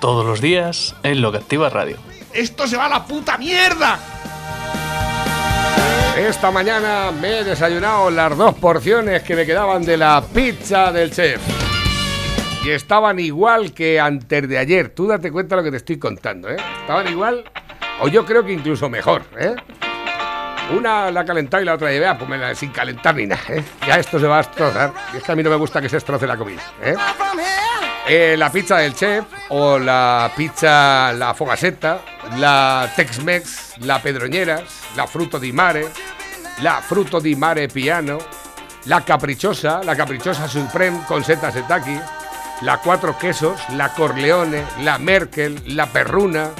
Todos los días en Lo que Activa Radio. ¡Esto se va a la puta mierda! Esta mañana me he desayunado las dos porciones que me quedaban de la pizza del chef. Y estaban igual que antes de ayer. Tú date cuenta de lo que te estoy contando, ¿eh? Estaban igual, o yo creo que incluso mejor, ¿eh? Una la calentado y la otra llevé, pues me la- sin calentar ni nada, ¿eh? Ya esto se va a destrozar. Y es que a mí no me gusta que se destroce la comida, ¿eh? Eh, la pizza del chef o la pizza la fogasetta, la Tex-Mex, la Pedroñeras, la Fruto di Mare, la Fruto di Mare Piano, la Caprichosa, la Caprichosa Supreme con seta setaki, la Cuatro Quesos, la Corleone, la Merkel, la Perruna,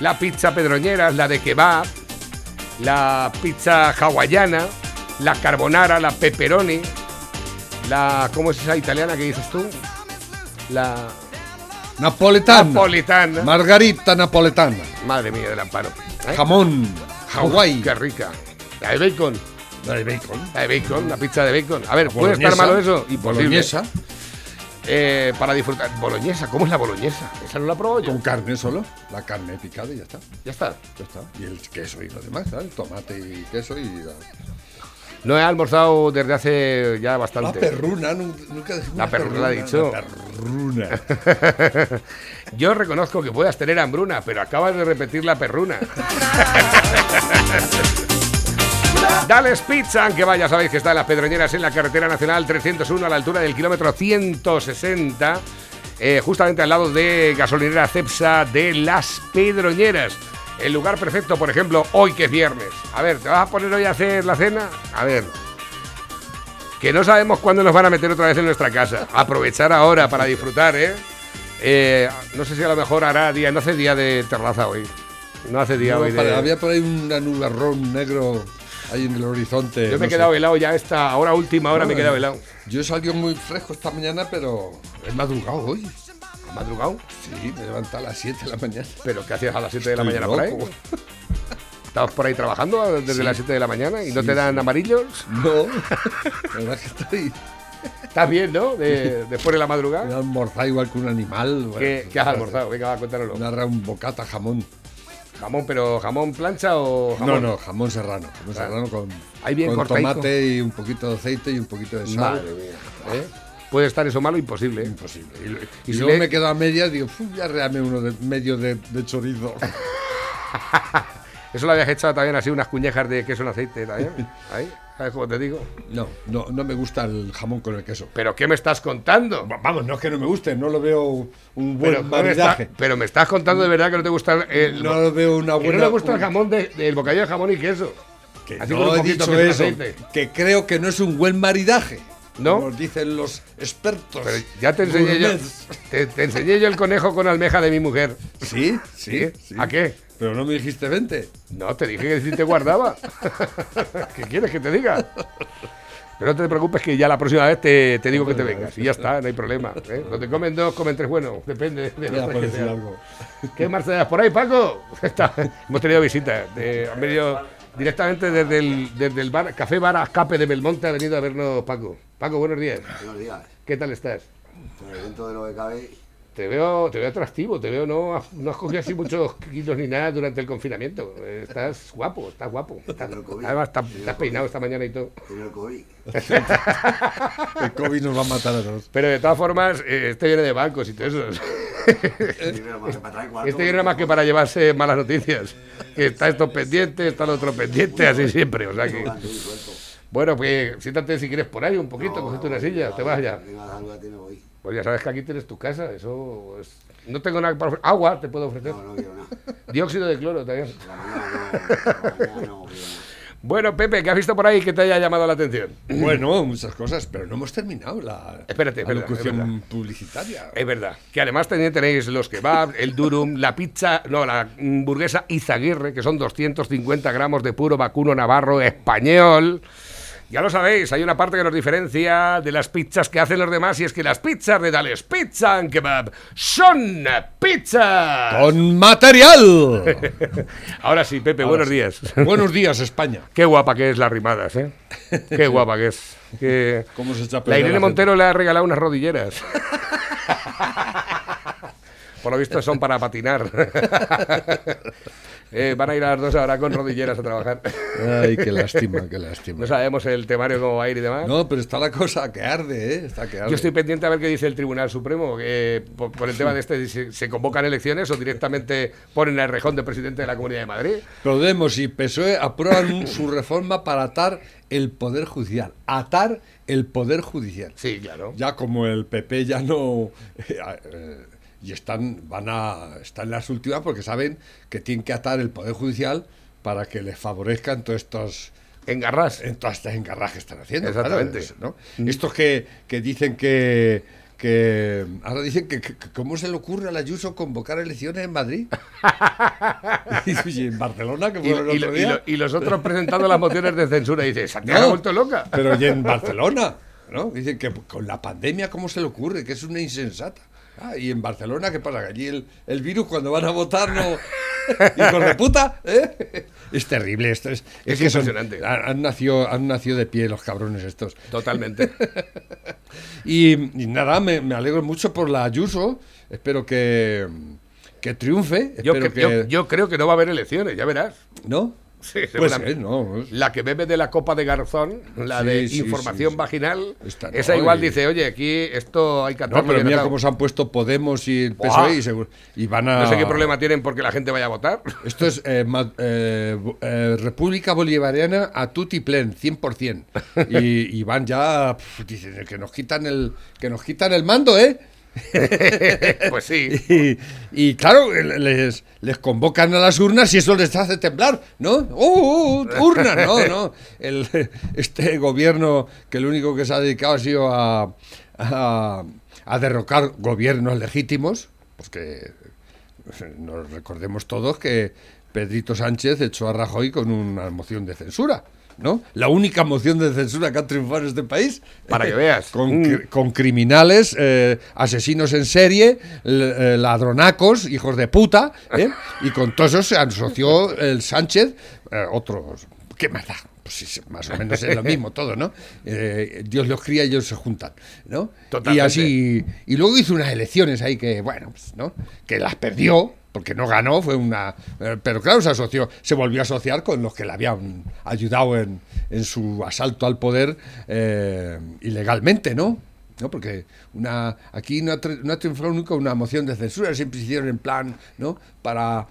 la pizza Pedroñeras, la de kebab, la pizza hawaiana, la carbonara, la pepperoni, la ¿cómo es esa italiana que dices tú? La Napoletana. napolitana. Margarita napoletana. Madre mía del amparo. ¿eh? Jamón. Hawái. Qué rica. La de bacon. La de bacon. La de bacon, la pizza de bacon. A ver, ¿puede estar malo eso? Imposible. Boloñesa. Eh, para disfrutar. Boloñesa, ¿cómo es la boloñesa? Esa no la probó yo. Con carne solo. La carne picada y ya está. Ya está. Ya está. Y el queso y lo demás, ¿sabes? Tomate y queso y. La, No he almorzado desde hace ya la bastante. perruna. nun- Nunca La perruna la ha dicho. La perruna. Yo reconozco que puedas tener hambruna, pero acabas de repetir la perruna. Dales Pizza, aunque vaya, sabéis que está en las Pedroñeras en la carretera nacional 301 a la altura del kilómetro 160, eh, justamente al lado de gasolinera Cepsa de las Pedroñeras. El lugar perfecto, por ejemplo, hoy que es viernes. A ver, ¿te vas a poner hoy a hacer la cena? A ver, que no sabemos cuándo nos van a meter otra vez en nuestra casa. Aprovechar ahora para disfrutar, ¿eh? Eh, no sé si a lo mejor hará día, no hace día de terraza hoy. No hace día No, hoy para- de... Había por ahí un nubarrón negro ahí en el horizonte. Yo me he no sé. quedado helado ya esta ahora última hora me he No, quedado helado. Yo he salido muy fresco esta mañana, pero he madrugado hoy. ¿Has madrugado? Sí, me he levantado a las 7 de la mañana. ¿Pero qué hacías a las 7 de la mañana por ahí? loco. ¿Estabas por ahí trabajando desde Sí. las 7 de la mañana y no Sí, te dan sí. amarillos? No, la verdad es que estoy. ¿Estás bien, no? De- después de la He madrugada. almorzado igual que un animal. bueno, ¿Qué, qué has almorzado? Venga, va, cuéntanoslo. Narra un bocata jamón. Jamón, pero jamón plancha o No, jamón. no, jamón serrano. Jamón Claro. serrano con, Ahí bien con tomate y un poquito de aceite y un poquito de sal. Madre mía. ¿eh? Puede estar eso malo, imposible. ¿eh? Imposible. Y, Y, y si luego le- me quedo a medias digo, "Fu, ya reame uno de medio de, de chorizo. Eso lo habías echado también así, unas cuñejas de queso en aceite también. Ahí, ¿sabes cómo te digo? No, no, no me gusta el jamón con el queso. ¿Pero qué me estás contando? Va- Vamos, no es que no me guste, no lo veo un buen Pero, ¿cómo me está- maridaje. pero me estás contando de verdad que no te gusta el, No lo veo una que buena. no le gusta el jamón de- del bocadillo de jamón y queso. Que Así no he dicho eso, aceite. que creo que no es un buen maridaje. ¿No? Como dicen los expertos. Pero ya te enseñé yo, te, te enseñé yo el conejo con almeja de mi mujer. Sí, ¿Sí? sí. ¿A qué? Pero no me dijiste 20. No, te dije que si te guardaba. ¿Qué quieres que te diga? Pero no te preocupes que ya la próxima vez te, te digo que te vengas. Y ya está, no hay problema. ¿eh? No te comen dos, comen tres, bueno, depende de Ya, lo que sea. algo. ¿Qué más te das por ahí, Paco? Está- hemos tenido visita. De, han venido directamente desde el, desde el bar, Café Bar Escape de Belmonte ha venido a vernos Paco. Paco, buenos días. Buenos días. ¿Qué tal estás? Pues dentro de lo que cabe, Te veo, te veo atractivo, te veo, no, has- no has cogido así muchos kilos ni nada durante el confinamiento. Estás guapo, estás guapo. Estás- Pero el COVID. además, estás, Pero estás COVID. peinado esta mañana y todo. tiene el COVID. El COVID nos va a matar a todos. Pero de todas formas, eh, este viene de bancos y todo eso. Cuatro, Este viene más que para llevarse malas noticias. Que está esto pendiente, está lo otro pendiente, así siempre. O sea que, bueno, pues siéntate si quieres por ahí un poquito, No, una silla, te vas ya. Venga, me voy. Pues ya sabes que aquí tienes tu casa, eso es... No tengo nada para ofrecer. Agua te puedo ofrecer. No, no quiero nada. Dióxido de cloro también. No, no quiero nada. Bueno, Pepe, ¿qué has visto por ahí que te haya llamado la atención? Bueno, muchas cosas, pero no hemos terminado la, Espérate, la locución es publicitaria. Es verdad. Que además también tenéis los kebabs, el durum, la pizza, no, la mm, burguesa Izaguirre, que son 250 gramos de puro vacuno navarro español. Ya lo sabéis, hay una parte que nos diferencia de las pizzas que hacen los demás y es que las pizzas de Dales Pizza and Kebab son pizza. ¡Con material! Ahora sí, Pepe, buenos días. Buenos días, España. Qué guapa que es las rimadas, ¿eh? Qué guapa que es. ¿Cómo se echa La Irene la Montero le ha regalado unas rodilleras. Por lo visto son para patinar. Eh, van a ir a las dos ahora con rodilleras a trabajar. Ay, qué lástima, qué lástima. No sabemos el temario cómo va a ir y demás. No, pero está la cosa que arde, ¿eh? Está que arde. Yo estoy pendiente a ver qué dice el Tribunal Supremo que por, por el tema de este, si se convocan elecciones o directamente ponen el rejón de presidente de la Comunidad de Madrid. Podemos y PSOE aprueban su reforma para atar el Poder Judicial. Atar el Poder Judicial. Sí, claro. Ya como el PP ya no... eh, eh, y están, van a, están en las últimas porque saben que tienen que atar el Poder Judicial para que les favorezcan todos estos... Engarras. En todas estas engarras que están haciendo. Exactamente. claro, ¿no? Estos que, que dicen que, que... Ahora dicen que, que- ¿Cómo se le ocurre a la Ayuso convocar elecciones en Madrid? y en Barcelona, que Y, el lo- y los otros presentando las mociones de censura. Y dice, Santiago ha vuelto loca. Pero y en Barcelona, ¿no? Dicen que con la pandemia, ¿cómo se le ocurre? Que es una insensata. Ah, y en Barcelona, ¿qué pasa? Que allí el, el virus cuando van a votar no... ¡Hijos de puta! ¿eh? Es terrible esto. Es, Es que son- impresionante. han, han nacido, han nacido de pie los cabrones estos. Totalmente. Y, y nada, me, me alegro mucho por la Ayuso. Espero que, que triunfe. Yo, Espero cre- que... yo- yo creo que no va a haber elecciones, ya verás. ¿No? Sí, Pues seguramente. no. es- La que bebe de la copa de garzón, la Sí, de sí, información vaginal, Esta no, esa igual y- dice, oye, aquí esto hay que No, pero mira atado". cómo se han puesto Podemos y el. PSOE y, van a... No sé qué problema tienen porque la gente vaya a votar. Esto es eh, ma- eh, eh, República Bolivariana a tutti plen, 100%. Y, y van ya, dicen que nos quitan el que nos quitan el mando, ¿eh? pues sí. Y, claro, les, convocan a las urnas y eso les hace temblar, ¿no? ¡Uh, uh, urnas! No, no. El, este gobierno que lo único que se ha dedicado ha sido a, a, a derrocar gobiernos legítimos, pues que nos recordemos todos que Pedrito Sánchez echó a Rajoy con una moción de censura. ¿No? La única moción de censura que ha triunfado en este país. Para que veas. Con, Mm. con criminales, eh, asesinos en serie, eh, ladronacos, hijos de puta, ¿eh? y con todos esos se asoció el Sánchez, eh, otros, ¿qué más da? Pues más o menos es lo mismo todo, ¿no? Eh, Dios los cría y ellos se juntan, ¿no? Y así, y luego hizo unas elecciones ahí que, bueno, pues, ¿no? Que las perdió, porque no ganó, fue una... eh, Pero claro, se asoció, se volvió a asociar con los que le habían ayudado en, en su asalto al poder eh, ilegalmente, ¿no? ¿no? Porque una, aquí no ha, no ha triunfado nunca una moción de censura, siempre se hicieron en plan, ¿no? Para,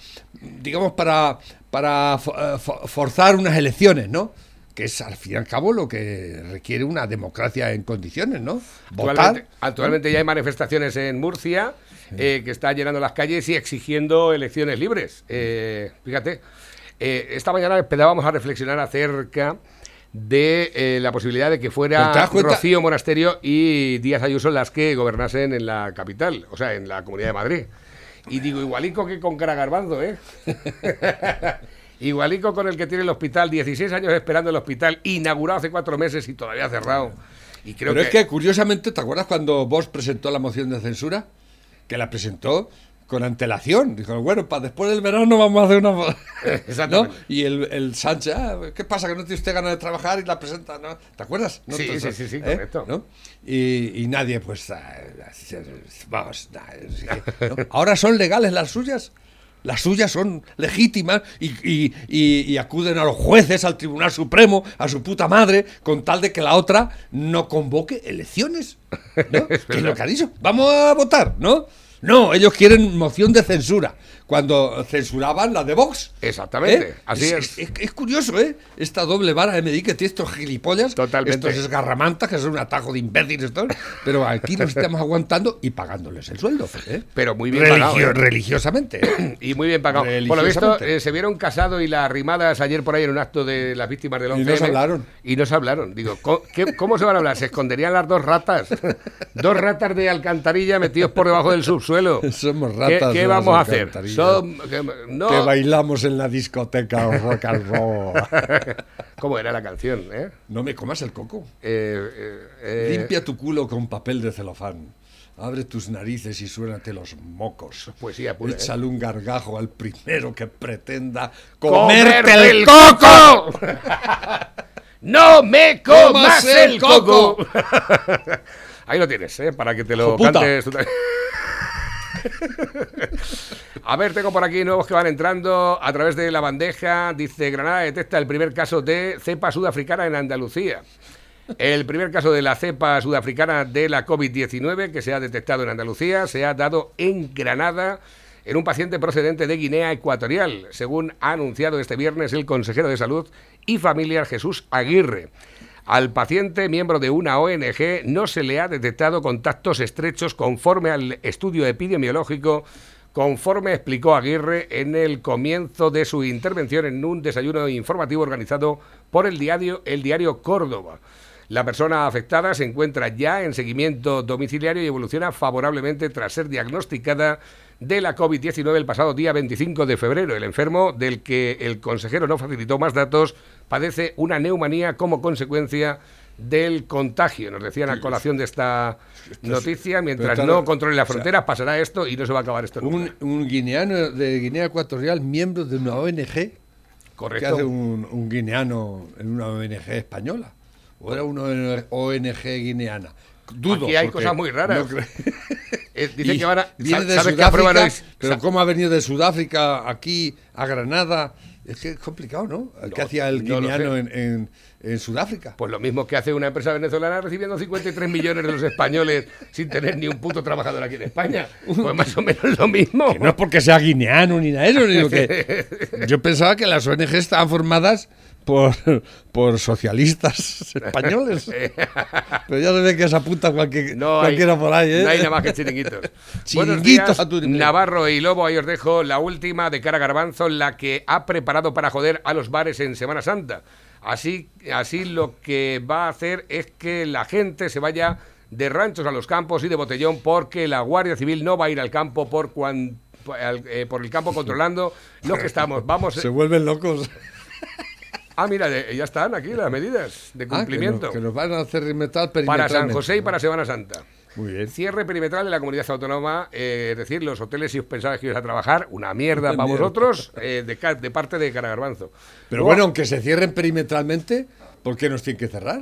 digamos, para, para eh, fo- forzar unas elecciones, ¿no? Que es al fin y al cabo lo que requiere una democracia en condiciones, ¿no? Actualmente, Votar. actualmente ya hay manifestaciones en Murcia eh, que está llenando las calles y exigiendo elecciones libres. Eh, fíjate, eh, esta mañana empezábamos a reflexionar acerca de eh, la posibilidad de que fuera Rocío Monasterio y Díaz Ayuso las que gobernasen en la capital, o sea, en la Comunidad de Madrid. Y digo, igualico que con Cara Garbanzo, ¿eh? igualico con el que tiene el hospital, 16 años esperando el hospital, inaugurado hace cuatro meses y todavía cerrado. Y creo Pero que, es que, curiosamente, ¿te acuerdas cuando Vox presentó la moción de censura? Que la presentó con antelación. Dijo, bueno, para después del verano vamos a hacer una... mo-". ¿No? Y el, el Sánchez, "Ah, ¿qué pasa? Que no tiene usted ganas de trabajar y la presenta, ¿no? ¿Te acuerdas? ¿No? Sí, Todo sí, sí, sí, ¿eh? correcto. ¿No? Y, y nadie, pues, ah, vamos, nah, ahora son legales las suyas. Las suyas son legítimas y, y- y- y acuden a los jueces, al Tribunal Supremo, a su puta madre, con tal de que la otra no convoque elecciones. ¿no? que es lo que ha dicho. Vamos a votar, ¿no? No, ellos quieren moción de censura. Cuando censuraban la de Vox. Exactamente, ¿Eh? así es, es. es curioso, ¿eh? Esta doble vara de medir que tiene estos gilipollas, Totalmente. estos esgarramantas, que son un atajo de imbéciles, estos, pero aquí nos estamos aguantando y pagándoles el sueldo. ¿eh? Pero muy bien Religio- pagado, ¿eh? Religiosamente. Y muy bien pagado. Por lo visto, se vieron casados y las rimadas ayer por ahí en un acto de las víctimas del 11 Y no se hablaron. Y no se hablaron. Digo, ¿cómo, qué- cómo se van a hablar? ¿Se esconderían las dos ratas? dos ratas de alcantarilla metidos por debajo del subsuelo. Somos ¿Qué, ratas qué de vamos a hacer? Son- no. Que bailamos en la discoteca rock and roll. ¿Cómo era la canción? eh? No me comas el coco. Eh, eh, eh, Limpia tu culo con papel de celofán. Abre tus narices y suénate los mocos. poesía pura, ¿eh? Échale un gargajo al primero que pretenda ¡Comerte comerte el el coco! ¡No me comas el coco! Ahí lo tienes, ¿eh? Para que te lo ¡Joputa! cantes. A ver, tengo por aquí nuevos que van entrando a través de la bandeja. Dice, Granada detecta el primer caso de cepa sudafricana en Andalucía. El primer caso de la cepa sudafricana de la COVID-19 que se ha detectado en Andalucía se ha dado en Granada en un paciente procedente de Guinea Ecuatorial, según ha anunciado este viernes el consejero de Salud y Familiar Jesús Aguirre. Al paciente, miembro de una ONG, no se le ha detectado contactos estrechos conforme al estudio epidemiológico, conforme explicó Aguirre en el comienzo de su intervención en un desayuno informativo organizado por el diario, el diario Córdoba. La persona afectada se encuentra ya en seguimiento domiciliario y evoluciona favorablemente tras ser diagnosticada de la COVID-19 el pasado día 25 de febrero. El enfermo, del que el consejero no facilitó más datos, padece una neumonía como consecuencia del contagio. Nos decían a colación de esta noticia, mientras no controle la o sea, frontera, pasará esto y no se va a acabar esto nunca. Un, un guineano de Guinea Ecuatorial, miembro de una ONG. ¿Qué Correcto. hace un, un guineano en una ONG española? ¿O era una ONG guineana? Dudo. Aquí hay cosas muy raras. no Eh, dice Y que van a... viene de ¿Sabes qué aprueban Sudáfrica, pero cómo ha venido de Sudáfrica aquí a Granada. Es que es complicado, ¿no? ¿Qué No, hacía el guineano en, en- en Sudáfrica? Pues lo mismo que hace una empresa venezolana recibiendo 53 millones de los españoles sin tener ni un puto trabajador aquí en España. Pues más o menos lo mismo. Que no es porque sea guineano ni nada de eso, digo que yo pensaba que las ONG estaban formadas por, por socialistas españoles. Pero ya se ve que se apunta cualquier, No hay, cualquiera por ahí, ¿eh? no hay nada más que chiringuitos. Chiringuitos días, a tu. Navarro y Lobo, ahí os dejo la última de cara Garbanzo, la que ha preparado para joder a los bares en Semana Santa. Así, así lo que va a hacer es que la gente se vaya de ranchos a los campos y de botellón porque la Guardia Civil no va a ir al campo por, cuan- por eh, por el campo controlando los que estamos. Vamos. Se vuelven locos. Ah, mira, ya están aquí las medidas de Ah, que cumplimiento. nos- que, nos van a hacer metal para San José y para Semana Santa. Muy bien. Cierre perimetral de la comunidad autónoma, eh, es decir, los hoteles, si os pensabais que ibais a trabajar, una mierda para vosotros, eh, de, de parte de Caragarbanzo. Pero Luego, bueno, aunque se cierren perimetralmente, ¿por qué nos tienen que cerrar?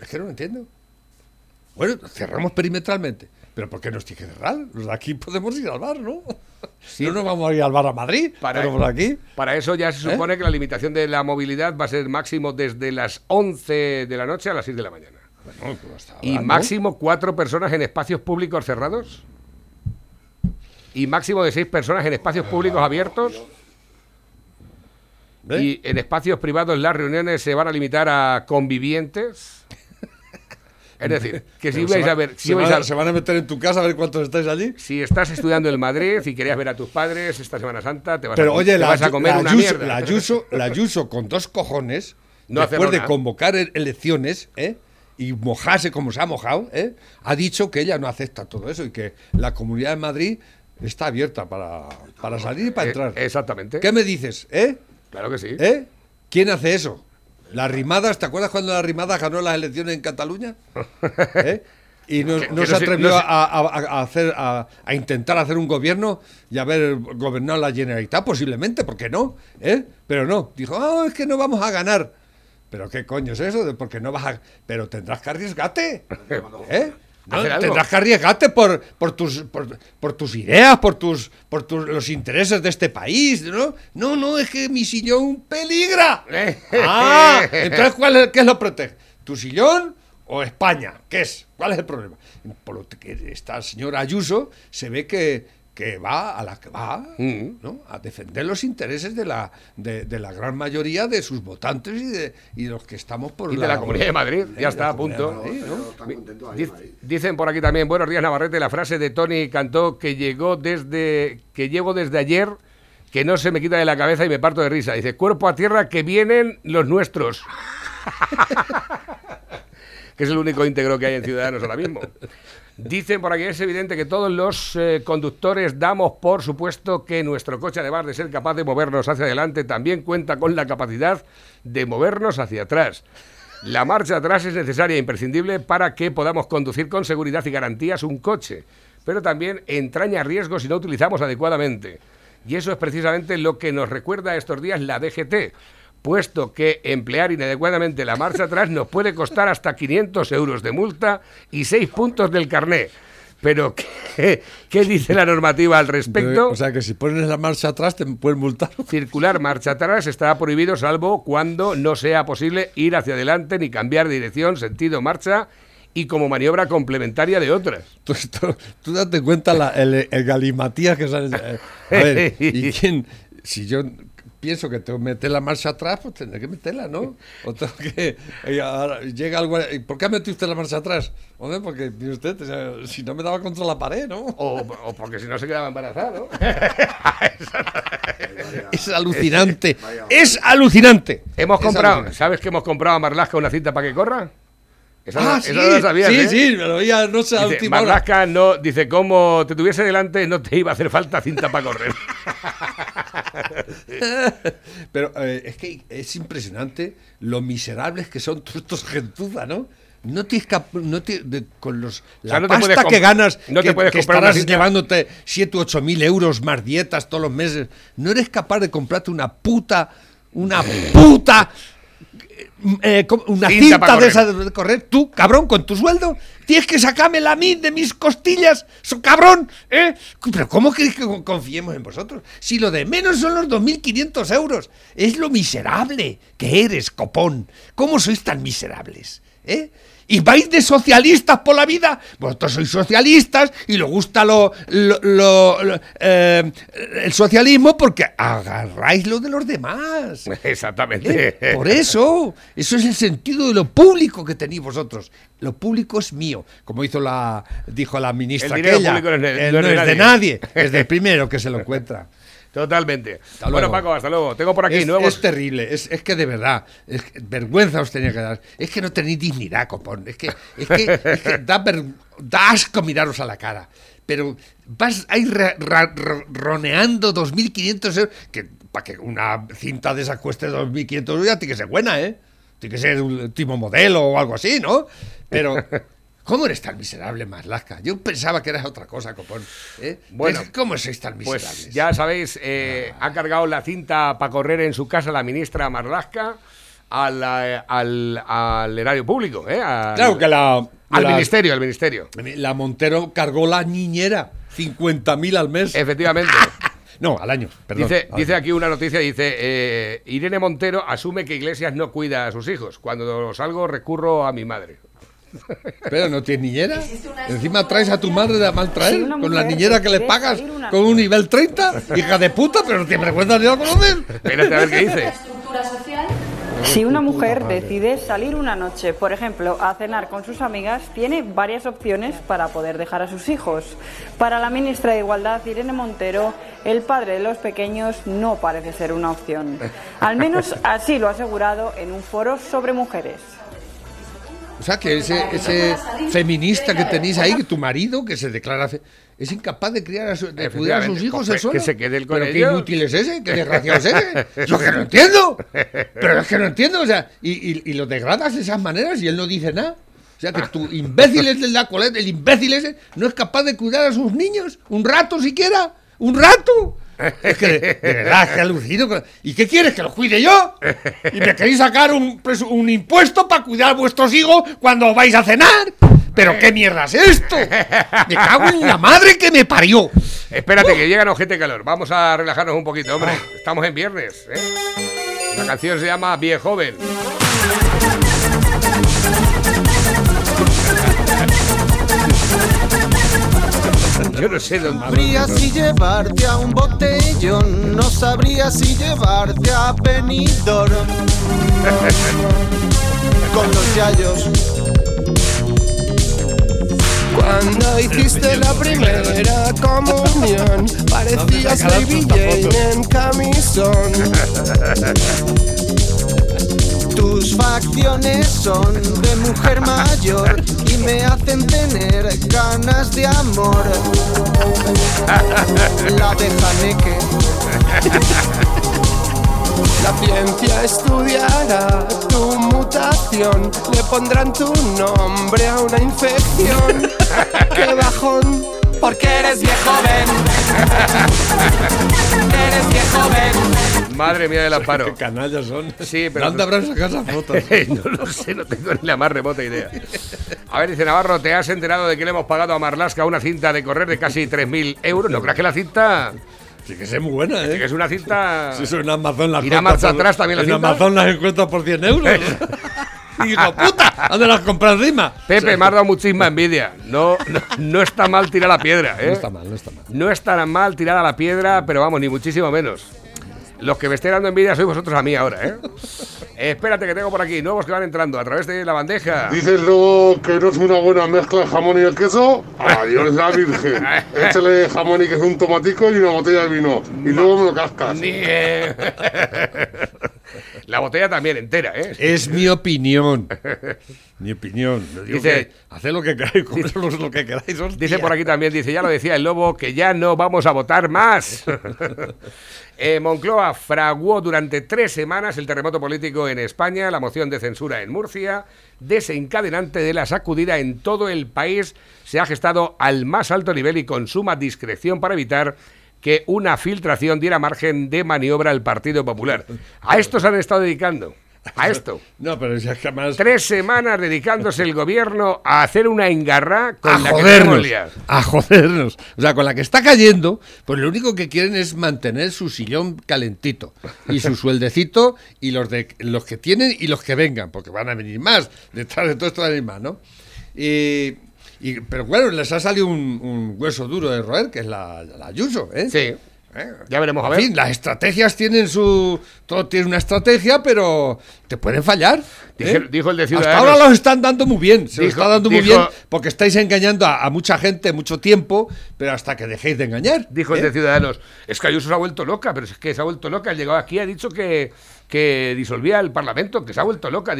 Es que no lo entiendo. Bueno, cerramos perimetralmente, pero ¿por qué nos tienen que cerrar? Los de aquí podemos ir al bar, ¿no? No nos vamos a ir al bar a Madrid, Para- pero por aquí. Para eso ya se ¿Eh? supone que la limitación de la movilidad va a ser máximo desde las 11 de la noche a las 6 de la mañana. Bueno, pues Y máximo cuatro personas en espacios públicos cerrados. Y máximo de seis personas en espacios públicos abiertos. ¿Eh? Y en espacios privados las reuniones se van a limitar a convivientes. Es decir, que si vais va- a ver, si se, vais van, a- se van a meter en tu casa a ver cuántos estáis allí. si estás estudiando en Madrid y querías ver a tus padres esta Semana Santa, te vas, Pero a, oye, te la, vas a comer la una Ayuso, mierda. la Ayuso- la Ayuso con dos cojones, No después de convocar e- elecciones, ¿eh? y mojarse como se ha mojado, ¿eh? ha dicho que ella no acepta todo eso y que la Comunidad de Madrid está abierta para, para salir y para Eh, entrar. exactamente. ¿Qué me dices? ¿Eh? Claro que sí. ¿Eh? ¿Quién hace eso? ¿Las rimadas? ¿Te acuerdas cuando la rimada ganó las elecciones en Cataluña? ¿Eh? Y no, se no se- atrevió no a, a- a hacer, a, a intentar hacer un gobierno y haber gobernado la Generalitat, posiblemente, ¿por qué no? ¿Eh? Pero no, dijo, ah, es que no vamos a ganar. ¿Pero qué coño es eso? de Porque no vas a... Pero tendrás que arriesgarte. ¿Eh? No, Hacer algo. tendrás que arriesgarte por, por, tus, por, por tus ideas, por tus por tus, los intereses de este país, ¿no? No, no, es que mi sillón peligra. Ah, entonces ¿cuál es, ¿qué es lo protege? ¿Tu sillón o España? ¿Qué es? ¿Cuál es el problema? Por lo que esta señora Ayuso se ve que, que va a la que va, Mm. ¿no? A defender los intereses de la, de, de la gran mayoría de sus votantes y de, y de los que estamos por Y de la Comunidad de Madrid, ya está, a punto. Sí, ¿no? Ahí, Madrid. Dicen por aquí también, buenos días Navarrete, la frase de Tony Cantó que llegó desde, que llego desde ayer, que no se me quita de la cabeza y me parto de risa. Dice, cuerpo a tierra que vienen los nuestros. que es el único íntegro que hay en Ciudadanos ahora mismo. Dicen por aquí, es evidente que todos los eh, conductores damos por supuesto que nuestro coche, además de ser capaz de movernos hacia adelante, también cuenta con la capacidad de movernos hacia atrás. La marcha atrás es necesaria e imprescindible para que podamos conducir con seguridad y garantías un coche, pero también entraña riesgos si no utilizamos adecuadamente. Y eso es precisamente lo que nos recuerda estos días la DGT, puesto que emplear inadecuadamente la marcha atrás nos puede costar hasta 500 euros de multa y 6 puntos del carné. Pero, ¿qué, qué dice la normativa al respecto? O sea que si pones la marcha atrás te pueden multar. Circular marcha atrás estará prohibido salvo cuando no sea posible ir hacia adelante ni cambiar de dirección, sentido, marcha y como maniobra complementaria de otras. Tú, tú- tú date cuenta la, el, el galimatías que sale. eh, a ver, ¿y quién? Si yo pienso que tengo que meter la marcha atrás, pues tendré que meterla, ¿no? O tengo que. ahora llega algo. ¿y ¿Por qué ha metido usted la marcha atrás? Hombre, porque usted, o sea, si no me daba contra la pared, ¿no? O, o porque si no se quedaba embarazado. Es alucinante. Es alucinante. hemos Es comprado, alucinante. ¿sabes que hemos comprado a Marlaska una cinta para que corra? Esa no- Ah, esa sí, no lo sabías, sí, ¿eh? sí, me lo oía, no a Dice. Marlaska no, dice, como te tuviese delante no te iba a hacer falta cinta para correr. Pero eh, es que es impresionante lo miserables que son todos estos gentuza, ¿no? No cap- no te- de- con los sea, no te pasta que ganas, no te que, puedes que comprar estarás llevándote 7 u 8 mil euros más dietas todos los meses, no eres capaz de comprarte una puta, una puta, eh, una Cinta de esa de correr, tú, cabrón, con tu sueldo, tienes que sacármela a mí de mis costillas, cabrón, ¿eh? Pero ¿cómo queréis que con- confiemos en vosotros? Si lo de menos son los 2.500 euros, es lo miserable que eres, copón. ¿Cómo sois tan miserables? ¿Eh? ¿Y vais de socialistas por la vida? Vosotros sois socialistas y os gusta lo, lo- lo- lo- eh, el socialismo porque agarráis lo de los demás. Exactamente. ¿Eh? Por eso, eso es el sentido de lo público que tenéis vosotros. Lo público es mío, como hizo la, dijo la ministra El aquella. público no es de- no es de nadie, es del primero que se lo encuentra. Totalmente. Hasta bueno, luego. Paco, hasta luego. Tengo por aquí es, nuevos. es terrible, es, es que de verdad, es que vergüenza os tenía que dar. Es que no tenéis dignidad, copón. Es que, es que, es que da, ver- da asco miraros a la cara. Pero vas ahí ra- ra- ro- roneando 2.500 euros. Que para que una cinta de esas cueste 2.500 euros ya tiene que ser buena, ¿eh? Tiene que ser un último modelo o algo así, ¿no? Pero. ¿Cómo eres tan miserable, Marlaska? Yo pensaba que eras otra cosa, copón. ¿eh? Bueno, ¿Cómo sois tan miserables? Pues ya sabéis, eh, ha cargado la cinta para correr en su casa la ministra Marlasca al, eh, al, al erario público, ¿eh? Al, Claro que la. al la- ministerio, al ministerio. La Montero cargó la niñera, 50.000 al mes. Efectivamente. No, al año, perdón. Dice, Al dice año. aquí una noticia, dice, eh, Irene Montero asume que Iglesias no cuida a sus hijos. Cuando salgo recurro a mi madre. Pero no tienes niñera. Encima traes a tu madre de a mal traer, Sí, con la niñera que le pagas con un nivel 30. Hija de puta, pero no te vergüenza ni la conoces. Espérate a ver qué dice. Si una mujer decide salir una noche, por ejemplo, a cenar con sus amigas, tiene varias opciones para poder dejar a sus hijos. Para la ministra de Igualdad, Irene Montero, el padre de los pequeños no parece ser una opción. Al menos así lo ha asegurado en un foro sobre mujeres. O sea, que ese, ese feminista que tenéis ahí, que tu marido, que se declara... fe- es incapaz de, criar a su- de cuidar a sus hijos Pues que se quede él con Pero qué inútil es ese, qué desgraciado es ese. Yo que no entiendo. Pero es que no entiendo. O sea, y, y- y lo degradas de esas maneras y él no dice nada. O sea, que tu imbécil es de la coleta, el imbécil ese, no es capaz de cuidar a sus niños. Un rato siquiera. Un rato. Es que de, de verdad, que alucino. con- ¿Y qué quieres? ¿Que los cuide yo? ¿Y me queréis sacar un, impuesto para cuidar a vuestros hijos cuando vais a cenar? ¿Pero qué mierda es esto? Me cago en la madre que me parió. Espérate, que llegan ojete calor. Vamos a relajarnos un poquito, hombre. Estamos en viernes. ¿eh? La canción se llama Bien Joven. Yo no sé dónde. sabría si llevarte a un botellón, no sabría si llevarte a Benidorm. Con los yayos. Cuando hiciste la primera comunión, parecías Baby Jane en camisón. Tus facciones son de mujer mayor y me hacen tener ganas de amor. La de Haneke. La ciencia estudiará tu mutación, le pondrán tu nombre a una infección. ¡Qué bajón! Porque eres viejo, ven. Eres viejo, ven. Madre mía del amparo. Qué canallas son. Sí, pero- ¿Dónde habrán sacado esas fotos? no lo sé, no tengo ni la más remota idea. A ver, dice Navarro, ¿te has enterado de que le hemos pagado a Marlasca una cinta de correr de casi 3.000 euros? ¿No creas que la cinta Sí que es muy buena, ¿eh? que es una cinta... Si eso en Amazon las Irá encuentras marcha atrás también la En cinta. Amazon las encuentras por 100 euros. Hijo puta, ¿dónde las compras encima? Pepe, me has dado muchísima envidia. No, no, no está mal tirar la piedra, ¿eh? No está mal, no está mal. No está mal tirada la piedra, pero vamos, ni muchísimo menos. Los que me estéis dando envidia sois vosotros a mí ahora, ¿eh? Espérate que tengo por aquí nuevos que van entrando a través de la bandeja. Dices luego que no es una buena mezcla de jamón y el queso. Adiós la virgen. Échale jamón y queso, un tomatico y una botella de vino. Y luego me lo cascas. La botella también entera, ¿eh? Es mi opinión. Mi opinión. Dice- haced lo que queráis, comeros lo que queráis. hostia. Dice por aquí también, dice, ya lo decía el lobo, que ya no vamos a votar más. Eh, Moncloa fraguó durante tres semanas el terremoto político en España, la moción de censura en Murcia, desencadenante de la sacudida en todo el país, se ha gestado al más alto nivel y con suma discreción para evitar que una filtración diera margen de maniobra al Partido Popular. A esto se han estado dedicando. A esto. No, pero que además. Tres semanas dedicándose el gobierno a hacer una engarra con a la que jodernos, liados. a jodernos. O sea, con la que está cayendo, pues lo único que quieren es mantener su sillón calentito y su sueldecito y los de los que tienen y los que vengan, porque van a venir más detrás de todo esto van a venir más, ¿no? Y, y- pero bueno, les ha salido un, un hueso duro de roer, que es la, la Ayuso, ¿eh? Sí. Ya veremos a En ver. fin, las estrategias tienen su. Todo tiene una estrategia, pero te pueden fallar. Dije- ¿eh? dijo el de Hasta Ciudadanos. ahora los están dando muy bien. Se Dijo- está dando muy bien porque estáis engañando a, a mucha gente mucho tiempo, pero hasta que dejéis de engañar. Dijo el ¿eh? de Ciudadanos, es que Ayuso se ha vuelto loca, pero es que se ha vuelto loca. Ha llegado aquí, ha dicho que, que disolvía el Parlamento, que se ha vuelto loca.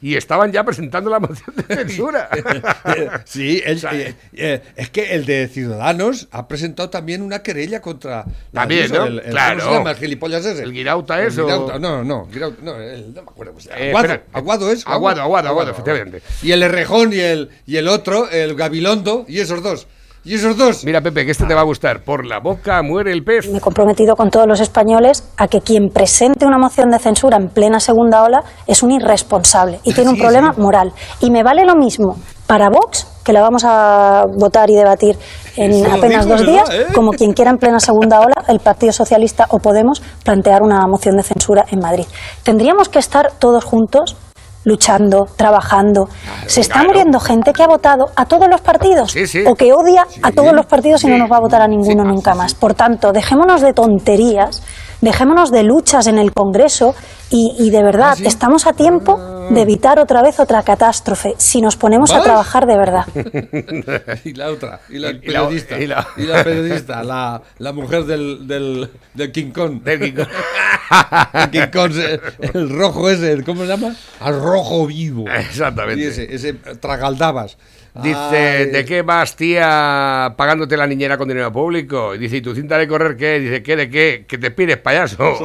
Y estaban ya presentando la moción de censura. Sí, él- O sea, eh, eh, es que el de Ciudadanos ha presentado también una querella contra. También, ¿no? el- el- Claro. ¿Cómo se llama? El gilipollas ese. ¿El Guirauta El es o- Guirauta, No, no, Guirauta, no, el- no me acuerdo. Eh, Aguado, espera. Aguado es. Aguado, Aguado, Aguado, efectivamente. Y el Errejón y el, y el otro, el Gabilondo, y esos dos. Y esos dos. Mira, Pepe, que este te va a gustar. Por la boca muere el pez. Me he comprometido con todos los españoles a que quien presente una moción de censura en plena segunda ola es un irresponsable y tiene un Sí, problema sí. moral. Y me vale lo mismo para Vox, que la vamos a votar y debatir en Eso apenas dos ¿verdad? días, ¿Eh? como quien quiera en plena segunda ola, el Partido Socialista o Podemos plantear una moción de censura en Madrid. Tendríamos que estar todos juntos luchando, trabajando. Se está claro. muriendo gente que ha votado a todos los partidos Sí, sí. o que odia a todos los partidos y no nos va a votar a ninguno nunca más. Por tanto, dejémonos de tonterías, dejémonos de luchas en el Congreso y, y de Ah, verdad, estamos a tiempo de evitar otra vez otra catástrofe si nos ponemos a trabajar de verdad. y la otra, y la Y- y la- periodista. y Y la- periodista, la, la mujer del, del, del King Kong. Del King Kong. El King Kong, el, el rojo ese, el- ¿cómo se llama? Al rojo vivo. Exactamente. Y ese, ese tragaldabas. Dice, Ay. ¿de qué vas, tía, pagándote la niñera con dinero público? Y dice, ¿y tu cinta de correr qué? Dice, ¿qué de qué? Que te pires, payaso.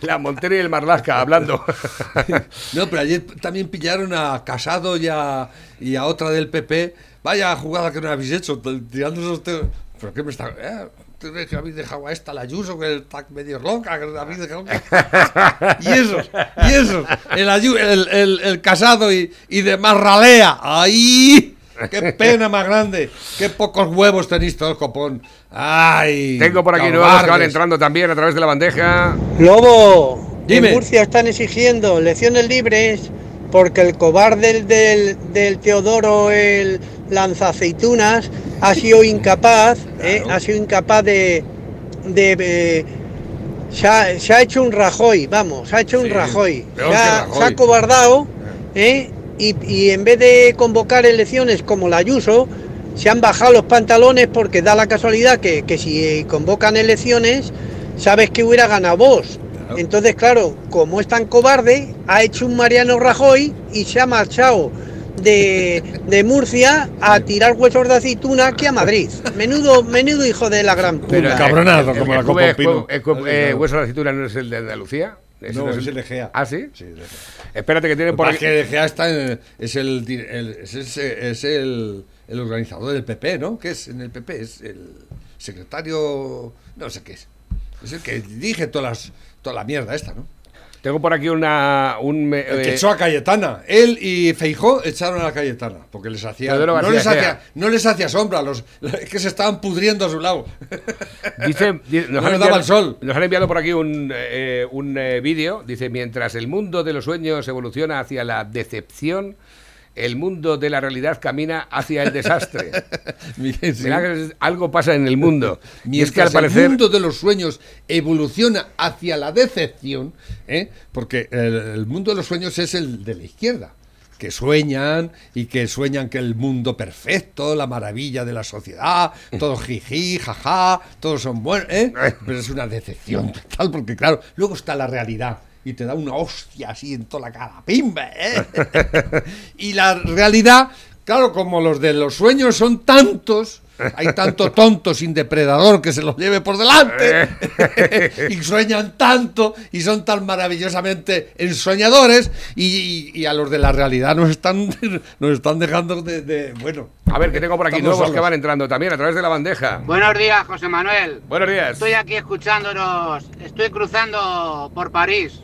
la Montero y el Marlasca hablando. No, pero ayer también pillaron a Casado y a, y a otra del PP. Vaya jugada que no habéis hecho, tirando esos ¿Pero qué me está.? Eh, ¿ustedes que habéis dejado a esta, la Ayuso, que está medio loca? Que habéis dejado y esos, y esos. El, Ayu- el, el, el Casado y, y demás ralea. ¡Ay! ¡Qué pena más grande! ¡Qué pocos huevos tenéis todos, copón! ¡Ay! Tengo por aquí nuevos que van entrando también a través de la bandeja. Lobo, Dime. en Murcia están exigiendo lecciones libres porque el cobarde del, Teodoro, el, lanzaceitunas, ha sido incapaz, ¿eh? ha sido incapaz de... de, eh, se, ha, se ha hecho un Rajoy, vamos, se ha hecho un Rajoy. Se ha, Rajoy. se ha cobardado, ¿eh? y, y en vez de convocar elecciones como la Ayuso, se han bajado los pantalones porque da la casualidad que, que si convocan elecciones, sabes que hubiera ganado vos. Entonces, claro, como es tan cobarde, ha hecho un Mariano Rajoy y se ha marchado de, de Murcia a tirar huesos de aceituna aquí a Madrid. Menudo, menudo hijo de la gran puta. Pero, cabronazo, como la ¿cómo Copa es? Pino. Eh, co- Vale, eh, claro. ¿Hueso de la cintura no es el de Andalucía? ¿Ese No, es es el Egea. ¿Ah, sí? Sí, de- Espérate que tienen por aquí... que Egea está en- es el, el- es, es- es el, el organizador del PP, ¿no? ¿Qué es en el PP? Es el secretario, no sé qué es. Es el que dirige todas las, toda la mierda esta, ¿no? Tengo por aquí una... Un, El que eh, echó a Cayetana. Él y Feijó echaron a Cayetana. Porque les hacía. No les hacía, no les hacía sombra. Los, es que se estaban pudriendo a su lado. Dice, di- nos, No han enviado, daba el sol. nos han enviado por aquí un, eh, un eh, vídeo. Dice, mientras el mundo de los sueños evoluciona hacia la decepción, el mundo de la realidad camina hacia el desastre. Miguel, sí. Algo pasa en el mundo. y es que al parecer... el mundo de los sueños evoluciona hacia la decepción, ¿eh? porque el, el mundo de los sueños es el de la izquierda, que sueñan y que sueñan que el mundo perfecto, la maravilla de la sociedad, todo jiji, jaja, todos son buenos, ¿eh? pero es una decepción total, porque claro, luego está la realidad. Y te da una hostia así en toda la cara. ¡Pimba! ¿eh? y la realidad, claro, como los de los sueños son tantos, hay tanto tonto sin depredador que se los lleve por delante. y sueñan tanto y son tan maravillosamente ensoñadores. Y, y- y a los de la realidad nos están, nos están dejando de, de- Bueno. A ver, que tengo por aquí nuevos solos. que van entrando también a través de la bandeja. Buenos días, José Manuel. Buenos días. Estoy aquí escuchándonos. Estoy cruzando por París,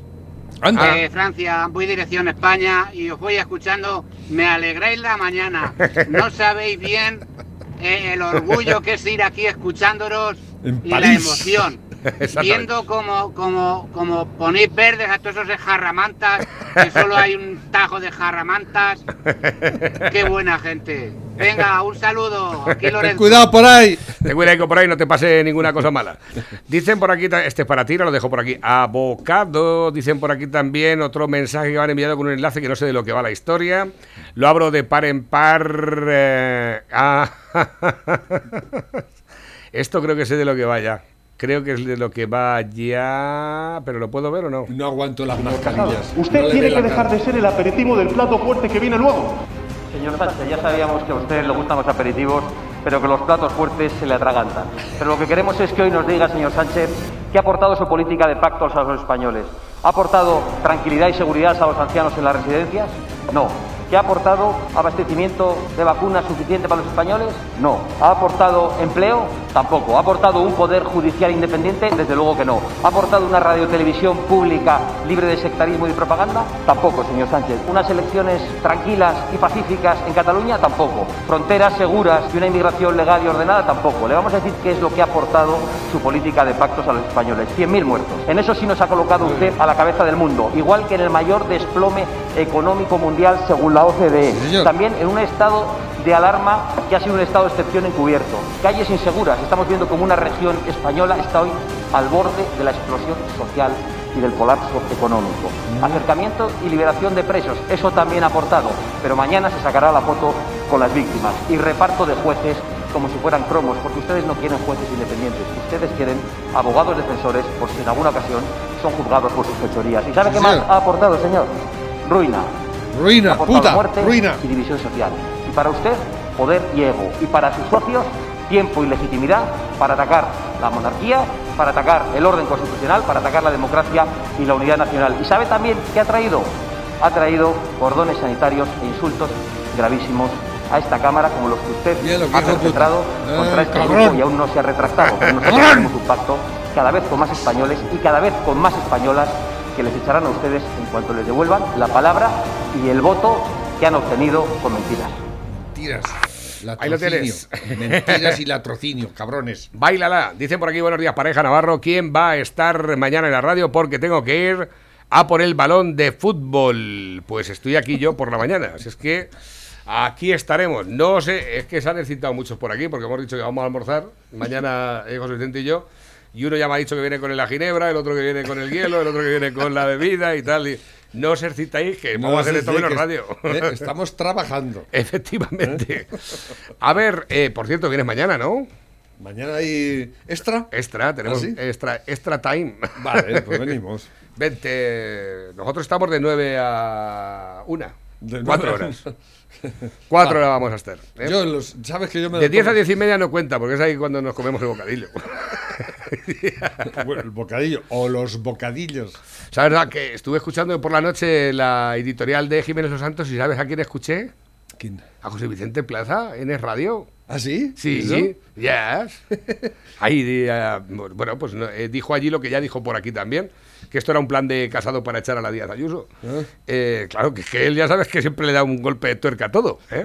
Anda. de Francia. Voy dirección España y os voy escuchando. Me alegráis la mañana. No sabéis bien eh, el orgullo que es ir aquí escuchándonos En y la emoción. Viendo como, como, como ponéis verdes a todos esos jarramantas, que solo hay un tajo de jarramantas. Qué buena gente. Venga, un saludo. Aquí Lorenzo. Cuidado por ahí. Ten cuidado que por ahí no te pase ninguna cosa mala. Dicen por aquí, este es para ti, lo dejo por aquí. Abocado, dicen por aquí también otro mensaje que me han enviado con un enlace que no sé de lo que va la historia. Lo abro de par en par. eh, ah, Esto creo que sé de lo que va ya. Creo que es de lo que va ya. Pero lo puedo ver o no. No aguanto las mascarillas. Usted No tiene que dejar cara. de ser el aperitivo del plato fuerte que viene luego. Señor Sánchez, ya sabíamos que a usted le gustan los aperitivos, pero que los platos fuertes se le atragantan. Pero lo que queremos es que hoy nos diga, señor Sánchez, qué ha aportado su política de pactos a los españoles. ¿Ha aportado tranquilidad y seguridad a los ancianos en las residencias? No. ¿Qué ha aportado abastecimiento de vacunas suficiente para los españoles? No. ¿Ha aportado empleo? Tampoco. ¿Ha aportado un poder judicial independiente? Desde luego que no. ¿Ha aportado una radiotelevisión pública libre de sectarismo y propaganda? Tampoco, señor Sánchez. ¿Unas elecciones tranquilas y pacíficas en Cataluña? Tampoco. ¿Fronteras seguras y una inmigración legal y ordenada? Tampoco. Le vamos a decir qué es lo que ha aportado su política de pactos a los españoles. 100.000 muertos. En eso sí nos ha colocado usted a la cabeza del mundo, igual que en el mayor desplome económico mundial según la OCDE. También en un estado de alarma que ha sido un estado de excepción encubierto. Calles inseguras. Estamos viendo como una región española está hoy al borde de la explosión social y del colapso económico. Acercamiento y liberación de presos, eso también ha aportado, pero mañana se sacará la foto con las víctimas y reparto de jueces como si fueran cromos, porque ustedes no quieren jueces independientes, ustedes quieren abogados defensores por si en alguna ocasión son juzgados por sus fechorías. ¿Y sabe Sí, qué más ha aportado, señor? Ruina. Ruina, puta, muerte ruina. y división social. Para usted, poder y ego. Y para sus socios, tiempo y legitimidad para atacar la monarquía, para atacar el orden constitucional, para atacar la democracia y la unidad nacional. ¿Y sabe también qué ha traído? Ha traído cordones sanitarios e insultos gravísimos a esta Cámara, como los que usted Bien, lo que ha perpetrado Eh, contra este cabrón. grupo y aún no se ha retractado. Pero nosotros tenemos un pacto cada vez con más españoles y cada vez con más españolas que les echarán a ustedes en cuanto les devuelvan la palabra y el voto que han obtenido con mentiras. Mentiras. Ahí lo tienes. Mentiras y latrocinio, cabrones. Bailala. Dicen por aquí, buenos días, pareja Navarro. ¿Quién va a estar mañana en la radio? Porque tengo que ir a por el balón de fútbol. Pues estoy aquí yo por la mañana. Así es que Aquí estaremos. No sé, es que se han excitado muchos por aquí porque hemos dicho que vamos a almorzar. Mañana eh, José Vicente y yo. Y uno ya me ha dicho que viene con la ginebra, el otro que viene con el hielo, el otro que viene con la bebida y tal. y no os excitáis, que No vamos a hacer esto menos radio. eh, Estamos trabajando. Efectivamente. A ver, eh, por cierto, vienes mañana, ¿no? Mañana hay extra. Extra, tenemos ¿Ah, sí? extra, extra time. Vale, pues venimos. Vente. Nosotros estamos de 9 a 1. De Cuatro horas. Cuatro horas vamos a estar. ¿eh? Yo los, sabes que yo me De lo 10 a tomo- 10 y media no cuenta, porque es ahí cuando nos comemos el bocadillo. Bueno, el bocadillo o los bocadillos. ¿Sabes verdad que estuve escuchando por la noche la editorial de Jiménez Los Santos y ¿sabes a quién escuché? ¿Quién? A José Vicente Plaza en Es Radio. ¿Ah, sí? Sí, ¿Eso? yes. Ahí, eh, bueno, pues eh, dijo allí lo que ya dijo por aquí también, que esto era un plan de casado para echar a la Díaz Ayuso. Ah. Eh, claro, que, que él ya sabes que siempre le da un golpe de tuerca a todo.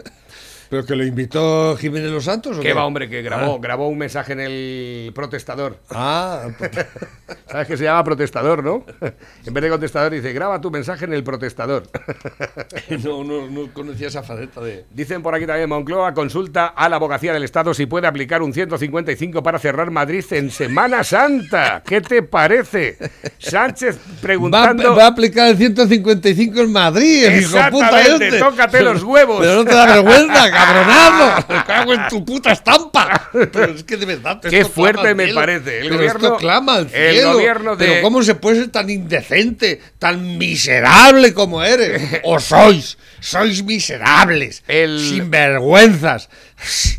¿Pero que lo invitó Jiménez Los Santos? o Que qué? va, hombre, que grabó, Ah. grabó un mensaje en el protestador. Ah, ¿Sabes que se llama protestador, no? En vez de contestador dice, graba tu mensaje en el protestador. no, no, no conocía esa faceta de. Dicen por aquí también, Moncloa consulta a la abogacía del Estado si puede aplicar un 155 para cerrar Madrid en Semana Santa. ¿Qué te parece? Sánchez preguntando... va a aplicar el 150 en Madrid, hijo puta Exactamente, este. tócate los huevos. Pero no te da vergüenza, cabronazo. Me cago en tu puta estampa. Pero es que de verdad. Qué fuerte me parece. El Pero gobierno- esto clama al el gobierno de- Pero ¿cómo se puede ser tan indecente, tan miserable como eres? O sois. Sois miserables. Sinvergüenzas.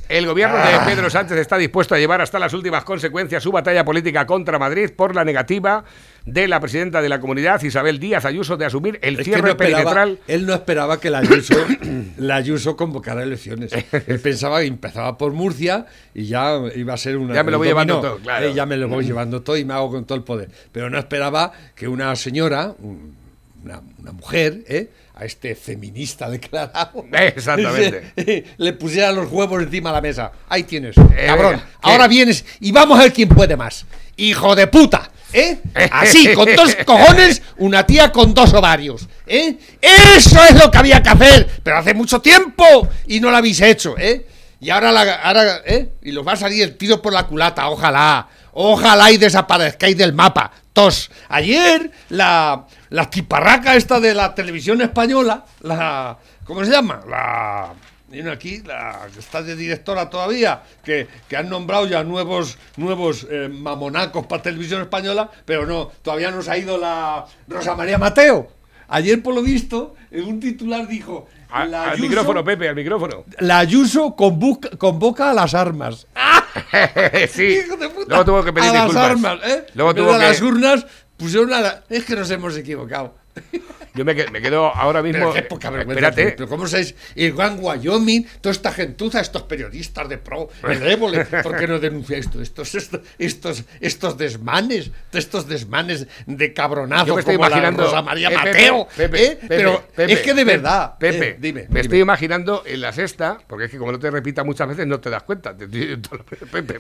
El gobierno de Ah. Pedro Sánchez está dispuesto a llevar hasta las últimas consecuencias su batalla política contra Madrid por la negativa de la presidenta de la comunidad, Isabel Díaz Ayuso, de asumir el Es cierre no perimetral. él no esperaba que la Ayuso, la Ayuso convocara elecciones. Él pensaba que empezaba por Murcia y ya iba a ser una. Ya me lo voy llevando todo, claro. Eh, ya me lo voy llevando todo y me hago con todo el poder. Pero no esperaba que una señora, un- una, una mujer, ¿eh? a este feminista declarado, Exactamente. le pusiera los huevos encima de la mesa. Ahí tienes, Eh, cabrón. Ahora vienes y vamos a ver quién puede más. Hijo de puta. ¿Eh? Así, con dos cojones, una tía con dos ovarios. ¿Eh? Eso es lo que había que hacer, pero hace mucho tiempo y no lo habéis hecho, ¿eh? Y ahora, la, ¿eh? Y los va a salir el tiro por la culata, ojalá. Ojalá y desaparezcáis del mapa. Tos. Ayer, la, la tiparraca esta de la televisión española, la. ¿Cómo se llama? La. Viene aquí, la que está de directora todavía, que, que han nombrado ya nuevos, nuevos eh, mamonacos para televisión española, pero no, todavía no se ha ido la Rosa María Mateo. Ayer, por lo visto, un titular dijo. A- la al Ayuso- micrófono, Pepe, al micrófono. La Ayuso convoca, convoca a las armas. sí. Hijo de puta. Luego tuvo que pedir a las disculpas. armas, ¿eh? Luego tuvo que- las urnas pusieron a la... Es que nos hemos equivocado. Yo me, me quedo ahora mismo. Pero qué poca vergüenza. Espérate. Pero cómo sabéis, el Wyoming, toda esta gentuza, estos periodistas de pro, el Évole, ¿por qué no denunciáis todo estos, estos, estos, estos desmanes, estos desmanes de cabronazo Yo me estoy como la imaginando. Rosa María Eh, Mateo? Pepe, ¿eh? Pepe, Pero Pepe, es que de verdad. Pepe, eh, dime. me dime. estoy imaginando en la sexta, porque es que como no te repita muchas veces no te das cuenta. Pepe.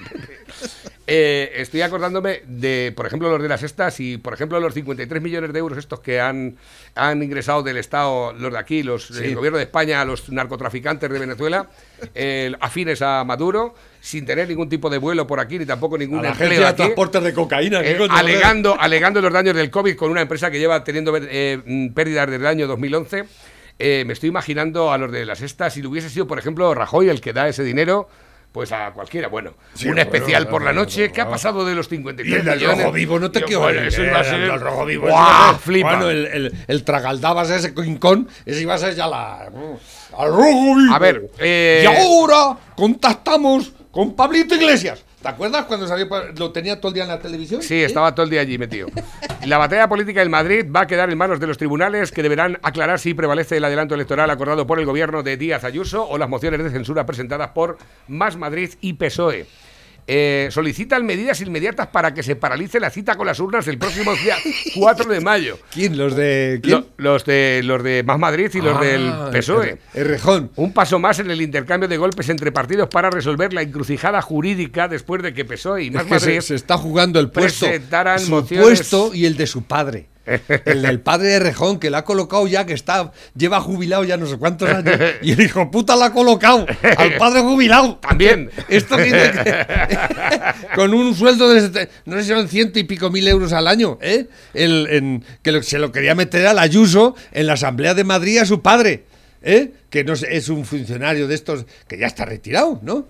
Eh, estoy acordándome de, por ejemplo, los de la sexta, si, por ejemplo, los 53 millones de euros estos que han, han ingresado del Estado, los de aquí, los Sí. el gobierno de España, a los narcotraficantes de Venezuela, eh, afines a Maduro, sin tener ningún tipo de vuelo por aquí, ni tampoco ningún empleo agencia de aquí. transporte de cocaína. ¿qué Eh, alegando, alegando los daños del COVID con una empresa que lleva teniendo eh, mm, pérdidas desde el año 2011. Eh, me estoy imaginando a los de las estas, si lo hubiese sido, por ejemplo, Rajoy el que da ese dinero, pues a cualquiera. Bueno, Sí, un bueno, especial por la noche. ¿Qué ha pasado de los Y 53 el del millones? rojo vivo, no te Yo, quiero bueno, ver, eso iba a el rojo vivo. ¡Guau! Flipa. Bueno, el, el, el tragaldabas ese quincón, ese iba a ser ya la... ¡Al rojo vivo! A ver, eh, Y ahora contactamos con Pablito Iglesias. ¿Te acuerdas cuando salió? Lo tenía todo el día en la televisión. Sí, estaba todo el día allí metido. La batalla política en Madrid va a quedar en manos de los tribunales que deberán aclarar si prevalece el adelanto electoral acordado por el gobierno de Díaz Ayuso o las mociones de censura presentadas por Más Madrid y PSOE. Eh, solicitan medidas inmediatas para que se paralice la cita con las urnas el próximo día 4 de mayo. ¿Quién? ¿Los de quién? Lo- los de los de Más Madrid y los Ah, del PSOE. el- el Rejón. Un paso más en el intercambio de golpes entre partidos para resolver la encrucijada jurídica después de que PSOE y Más Es que se, Madrid se está jugando el puesto, presentaran su mociones- puesto y el de su padre. El del padre de Rejón, que la ha colocado ya, que está, lleva jubilado ya no sé cuántos años, y el hijo puta la ha colocado al padre jubilado. También. Esto dice que- con un sueldo de, no sé si son ciento y pico mil euros al año, ¿eh? El, en- que lo- se lo quería meter al Ayuso en la Asamblea de Madrid a su padre, ¿eh? Que no es un funcionario de estos que ya está retirado, ¿no?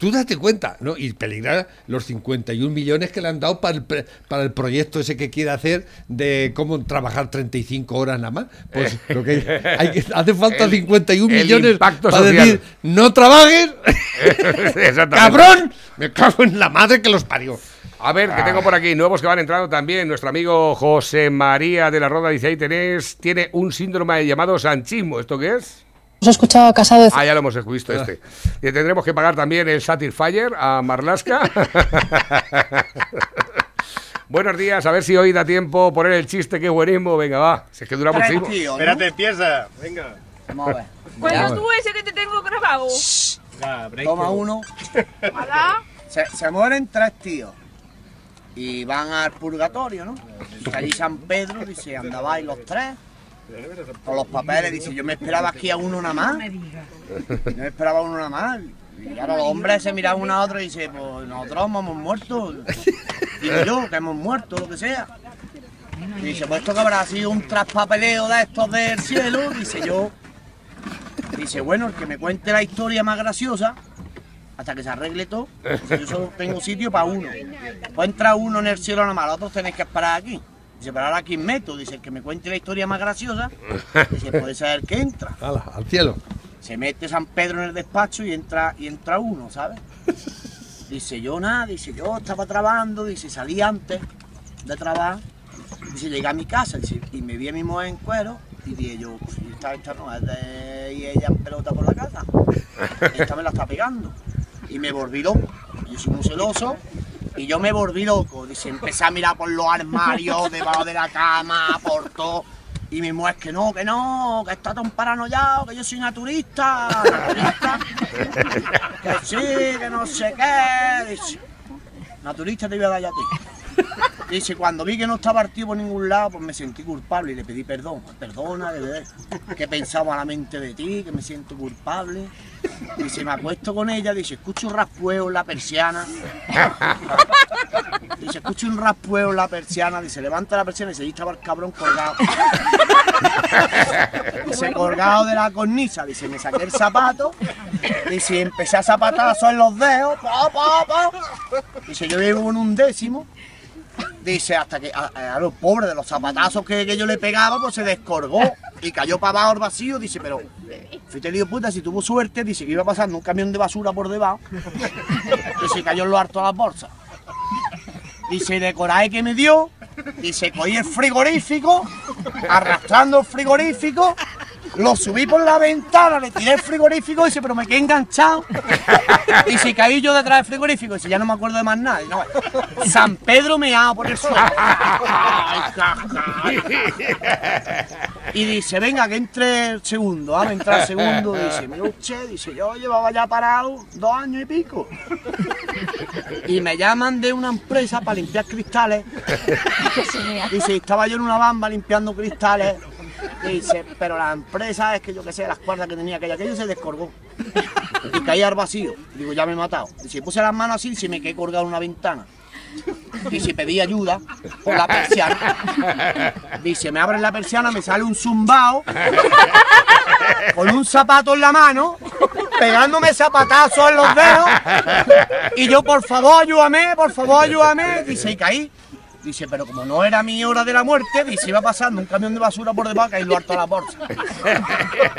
Tú date cuenta, ¿no? Y peligrar los 51 millones que le han dado para el, para el proyecto ese que quiere hacer de cómo trabajar 35 horas nada más. Pues lo que hay hace falta El- 51 el millones para social. decir, no trabajes, cabrón, me cago en la madre que los parió. A ver, que tengo por aquí nuevos que van entrando también. Nuestro amigo José María de la Roda dice ahí tenés, tiene un síndrome llamado sanchismo. ¿Esto qué es? Os he escuchado a Casado decir Ah, ya lo hemos visto este. Y tendremos que pagar también el Satisfyer a Marlaska. Buenos días, a ver si hoy da tiempo poner el chiste, qué buenismo. Venga, va. Si es que dura muchísimo. Espérate, empieza. Venga. Cuenta tú ese que te tengo grabado. Toma uno. Se, se mueren tres tíos. Y van al purgatorio, ¿no? Allí San Pedro, dice, andabais los tres. Con los papeles, dice, yo me esperaba aquí a uno nada más. Yo me esperaba a uno nada más. Y ahora los hombres se miran uno a otro y dicen, pues nosotros hemos muerto. Digo yo, que hemos muerto, lo que sea. Y dice, pues esto que habrá sido un traspapeleo de estos del cielo. Dice yo, dice, bueno, el que me cuente la historia más graciosa, hasta que se arregle todo, dice, yo solo tengo sitio para uno. Pues entra uno en el cielo nada más, los otros tenéis que esperar aquí. Dice, pero ahora aquí meto, dice, el que me cuente la historia más graciosa, dice, puede ser el que entra. Al cielo. Se mete San Pedro en el despacho y entra, y entra uno, ¿sabes? Dice, yo nada, dice, yo estaba trabajando, dice, salí antes de trabajar, dice, llegué a mi casa, dice, y me vi a mi mujer en cuero, y dije yo, pues, esta no es de y ella en pelota por la casa, esta me la está pegando. Y me volví loco, yo soy muy celoso, y yo me volví loco, dice, empecé a mirar por los armarios, debajo de la cama, por todo. Y mi mujer, que no, que no, que está tan paranoiado, que yo soy naturista, naturista, que sí, que no sé qué. Dice, naturista te voy a dar yo a ti. Dice, cuando vi que no estaba partido por ningún lado, pues me sentí culpable y le pedí perdón. Perdona, de que pensaba la mente de ti, que me siento culpable. Dice, me acuesto con ella, dice, escucho un raspueo en la persiana. Dice, escucho un raspueo en la persiana, dice, levanta la persiana y se estaba el cabrón colgado. Dice, colgado de la cornisa, dice, me saqué el zapato, dice, empecé a zapatazo en los dedos, pa, pa, pa. Dice, yo vivo con un décimo. Dice, hasta que a, a los pobres de los zapatazos que, que yo le pegaba, pues se descolgó y cayó para abajo al vacío. Dice, pero fíjate, lío puta, si tuvo suerte, dice que iba pasando un camión de basura por debajo. Dice, cayó en lo harto de las bolsas. Dice, de coraje que me dio, dice, cogí el frigorífico, arrastrando el frigorífico, lo subí por la ventana, le tiré el frigorífico, dice, pero me quedé enganchado. Dice, caí yo detrás del frigorífico, dice, ya no me acuerdo de más nada. Y no, San Pedro meado por el suelo. Y dice, venga, que entre el segundo, ¿ah? Entra el segundo, dice, mira usted, dice, yo llevaba ya parado dos años y pico. Y me llaman de una empresa para limpiar cristales. Dice, estaba yo en una bamba limpiando cristales. Dice, pero la empresa es que yo que sé, las cuerdas que tenía aquella, aquello se descolgó. Y caí al vacío. Digo, ya me he matado. Dice, puse las manos así y se me quedé colgado en una ventana. Dice, pedí ayuda por la persiana. Dice, me abren la persiana, me sale un zumbao con un zapato en la mano, pegándome zapatazos en los dedos. Y yo, por favor, ayúdame, por favor, ayúdame. Dice, y caí. Dice, pero como no era mi hora de la muerte, dice, iba pasando un camión de basura por debajo y lo harto a la bolsa.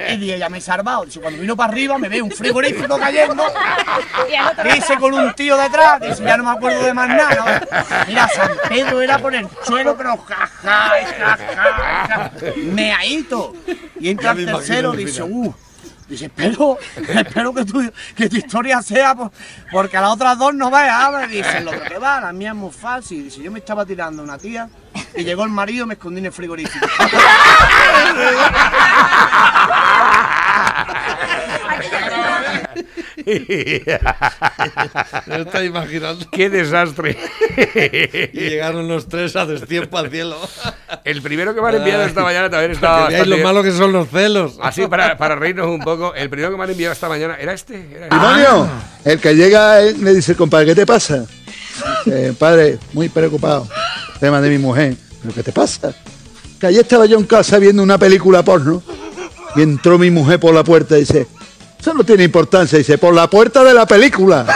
Y dije, ya me he salvado. Dice, cuando vino para arriba, me ve un frigorífico cayendo. Dice, con un tío detrás. Dice, ya no me acuerdo de más nada. Mira, San Pedro era por el suelo, pero jaja, jaja, jaja. Meadito. Y entra el tercero, dice, uh. Dice, espero, espero que tu, que tu historia sea, por- porque a las otras dos no veas. Me dice, lo que va, la mía es muy fácil. Dice, yo me estaba tirando una tía y llegó el marido me escondí en el frigorífico. Me está imaginando. ¡Qué desastre! Y llegaron los tres a destiempo al cielo. El primero que me han enviado esta mañana también estaba veáis lo malo que son los celos. Así, para, para reírnos un poco, el primero que me han enviado esta mañana era este. Era este. Demonio, el que llega me dice, compadre, ¿qué te pasa? Eh, padre, muy preocupado. Tema de mi mujer. ¿Pero qué te pasa? Que ayer estaba yo en casa viendo una película porno y entró mi mujer por la puerta y dice, eso no tiene importancia, dice, por la puerta de la película.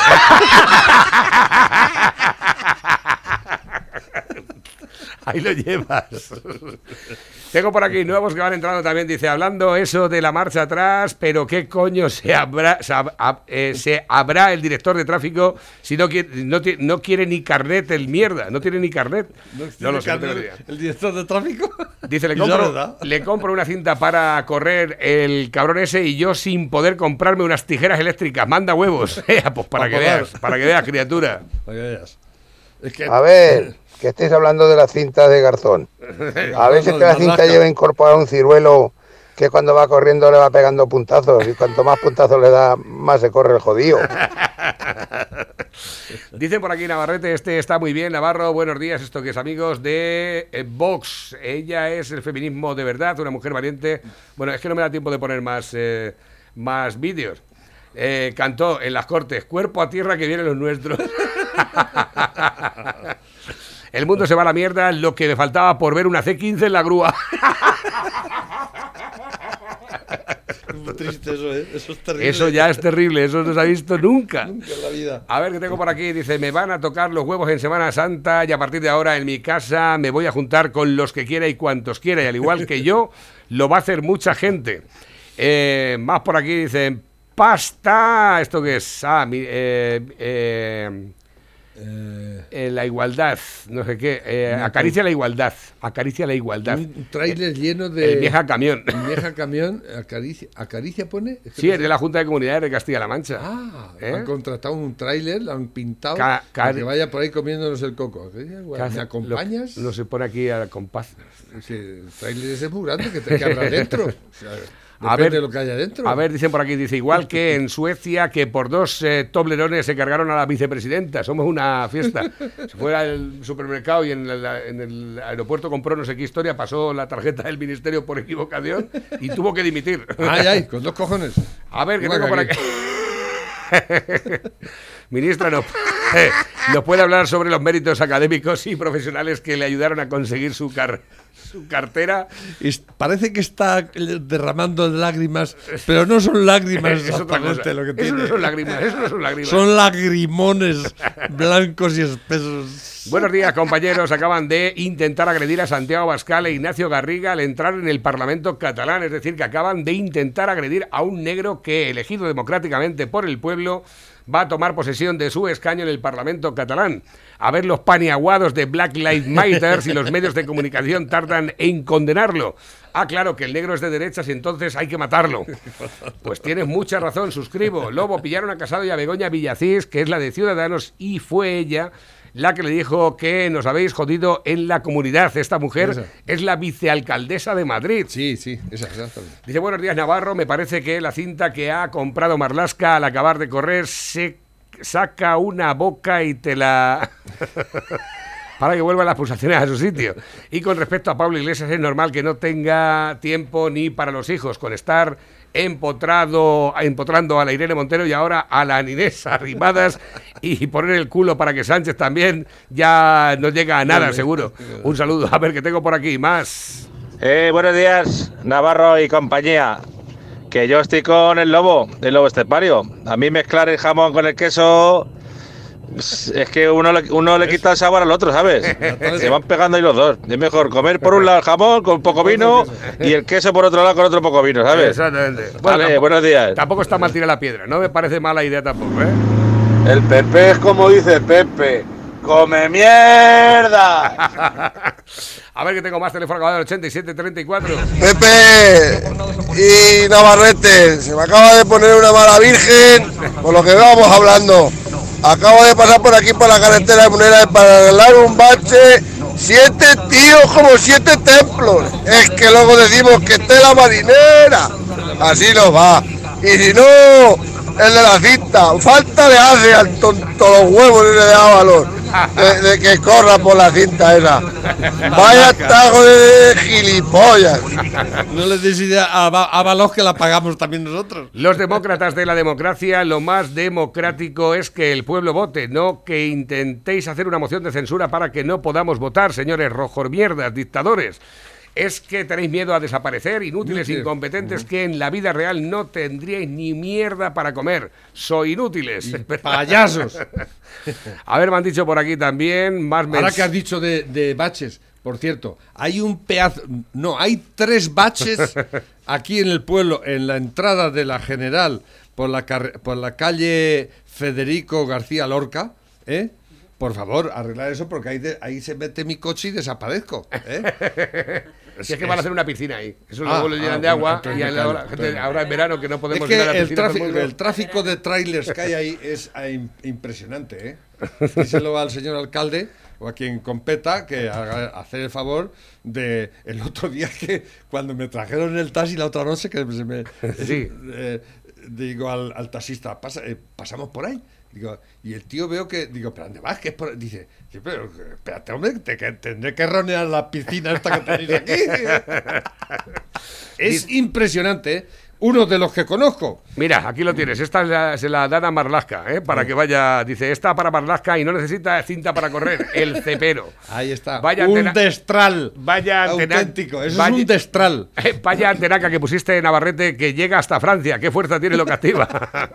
Ahí lo llevas. Tengo por aquí nuevos que van entrando también. Dice, hablando eso de la marcha atrás, pero qué coño se habrá, se, hab- eh, se habrá el director de tráfico si no quiere, no, no quiere ni carnet el mierda? No tiene ni carnet. No, lo sé, no ni idea. El director de tráfico. Dice, le compro, le compro una cinta para correr el cabrón ese y yo sin poder comprarme unas tijeras eléctricas. Manda huevos. Eh, pues para Pa' que veas, para que veas, criatura. Para que veas. Es que- A ver, que estáis hablando de la cinta de Garzón. A ver si es que la cinta lleva incorporado un ciruelo que cuando va corriendo le va pegando puntazos y cuanto más puntazos le da, más se corre el jodido. Dicen por aquí Navarrete, este está muy bien, Navarro, buenos días, esto que es amigos de eh, Vox. Ella es el feminismo de verdad, una mujer valiente. Bueno, es que no me da tiempo de poner más, eh, más vídeos. Eh, cantó en las cortes, cuerpo a tierra que vienen los nuestros. El mundo se va a la mierda, lo que me faltaba por ver una C15 en la grúa. Triste eso, ¿eh? Eso es terrible. Eso ya es terrible, eso no se ha visto nunca. Nunca en la vida. A ver, que tengo por aquí. Dice, me van a tocar los huevos en Semana Santa y a partir de ahora en mi casa me voy a juntar con los que quiera y cuantos quiera. Y al igual que yo, lo va a hacer mucha gente. Eh, más por aquí dicen, pasta. ¿Esto qué es? Ah, mi- eh, eh, eh, la igualdad, no sé qué. eh, acaricia la igualdad. Acaricia la igualdad. Un tráiler lleno de. El vieja camión. El vieja camión, acaricia, acaricia pone. Es que Sí, es de la Junta de Comunidades de Castilla-La Mancha. Ah, ¿Eh? han contratado un tráiler, lo han pintado Ca- para que vaya por ahí comiéndonos el coco. ¿Me acompañas? Lo- no se pone aquí al compás. Sí, el tráiler ese es muy grande que, te, habrá dentro. O sea, A ver, de lo que haya dentro. A ver, dicen por aquí, dice, igual que en Suecia, que por dos eh, toblerones se cargaron a la vicepresidenta. Somos una fiesta. Se fue al supermercado y en, la- en el aeropuerto compró no sé qué historia, pasó la tarjeta del ministerio por equivocación y tuvo que dimitir. Ay, ay, con dos cojones. A ver, que tengo por aquí. Ministra, ¿nos, ¿nos puede hablar sobre los méritos académicos y profesionales que le ayudaron a conseguir su, car- su cartera? Es- parece que está derramando lágrimas, pero no son lágrimas Es otra exactamente cosa. lo que Eso no son lágrimas, eso no son lágrimas. Son lagrimones blancos y espesos. Buenos días, compañeros. Acaban de intentar agredir a Santiago Bascal e Ignacio Garriga al entrar en el Parlamento catalán. Es decir, que acaban de intentar agredir a un negro que, elegido democráticamente por el pueblo, va a tomar posesión de su escaño en el Parlamento catalán. A ver los paniaguados de Black Lives Matter y los medios de comunicación tardan en condenarlo. Ah, claro, que el negro es de derechas y entonces hay que matarlo. Pues tienes mucha razón, suscribo. Lobo, pillaron a Casado y a Begoña Villacís, que es la de Ciudadanos, y fue ella la que le dijo que nos habéis jodido en la comunidad. Esta mujer Esa. es la vicealcaldesa de Madrid. Sí, sí, esa, exactamente. Dice, buenos días Navarro, me parece que la cinta que ha comprado Marlasca al acabar de correr se saca una boca y te la... para que vuelvan las pulsaciones a su sitio. Y con respecto a Pablo Iglesias, es normal que no tenga tiempo ni para los hijos, con estar empotrado, empotrando a la Irene Montero y ahora a la Inés Arrimadas y poner el culo para que Sánchez también ya no llega a nada, seguro. Un saludo, a ver que tengo por aquí más. Eh, buenos días, Navarro y compañía. Que yo estoy con el lobo, el lobo estepario. A mí mezclar el jamón con el queso es que uno le, uno le quita el sabor al otro, ¿sabes? Se van pegando ahí los dos. Es mejor comer por un lado el jamón con poco vino y el queso por otro lado con otro poco vino, ¿sabes? Exactamente. Vale, tampoco- buenos días. Tampoco está mal tirar la piedra, no me parece mala idea tampoco, ¿eh? El Pepe es como dice Pepe. ¡Come mierda! A ver que tengo más teléfono acabado del 8734. Pepe y Navarrete, se me acaba de poner una mala virgen por lo que vamos hablando. Acabo de pasar por aquí por la carretera de Munera para arreglar un bache. Siete tíos como siete templos. Es que luego decimos que esté la marinera. Así nos va. Y si no, el de la cinta. Falta le hace al tonto los huevos y le da valor. De, de que corra por la cinta esa. Vaya tajo de gilipollas. No les des idea a, a Balos que la pagamos también nosotros. Los demócratas de la democracia, lo más democrático es que el pueblo vote, no que intentéis hacer una moción de censura para que no podamos votar, señores rojos mierdas, dictadores. Es que tenéis miedo a desaparecer, inútiles, incompetentes, que en la vida real no tendríais ni mierda para comer. Soy inútiles. payasos. A ver, me han dicho por aquí también más Ahora que has dicho de, de baches, por cierto, hay un pedazo. No, hay tres baches aquí en el pueblo, en la entrada de la General, por la, por la calle Federico García Lorca, ¿eh? Por favor, arreglar eso porque ahí, de- ahí se mete mi coche y desaparezco. ¿eh? Si es que van a hacer una piscina ahí. Eso Ah, luego lo llenan ah, de agua y ahora, gente- ahora en verano que no podemos es que ir a la el, piscina todo el tráfico, el tráfico de trailers que hay ahí es im- impresionante, ¿eh? Díselo al señor alcalde o a quien competa que haga hacer el favor de el otro día que cuando me trajeron el taxi la otra noche que se me Sí. eh, digo al, al taxista "Pasa- eh, pasamos por ahí digo y el tío veo que digo pero dónde vas que es por-?" dice "Sí, pero espérate hombre te, que tendré que ronear la piscina esta que tenéis aquí es impresionante ¿eh? uno de los que conozco Mira, aquí lo tienes. Esta es la- se la dan a Marlasca, ¿eh? para que vaya. Dice, esta para Marlasca y no necesita cinta para correr. El cepero. Ahí está. Vaya un antena- destral. Vaya antena- auténtico. Eso vaya- es un destral. Eh, Vaya antenaca que pusiste en Navarrete que llega hasta Francia. ¿Qué fuerza tiene lo que activa?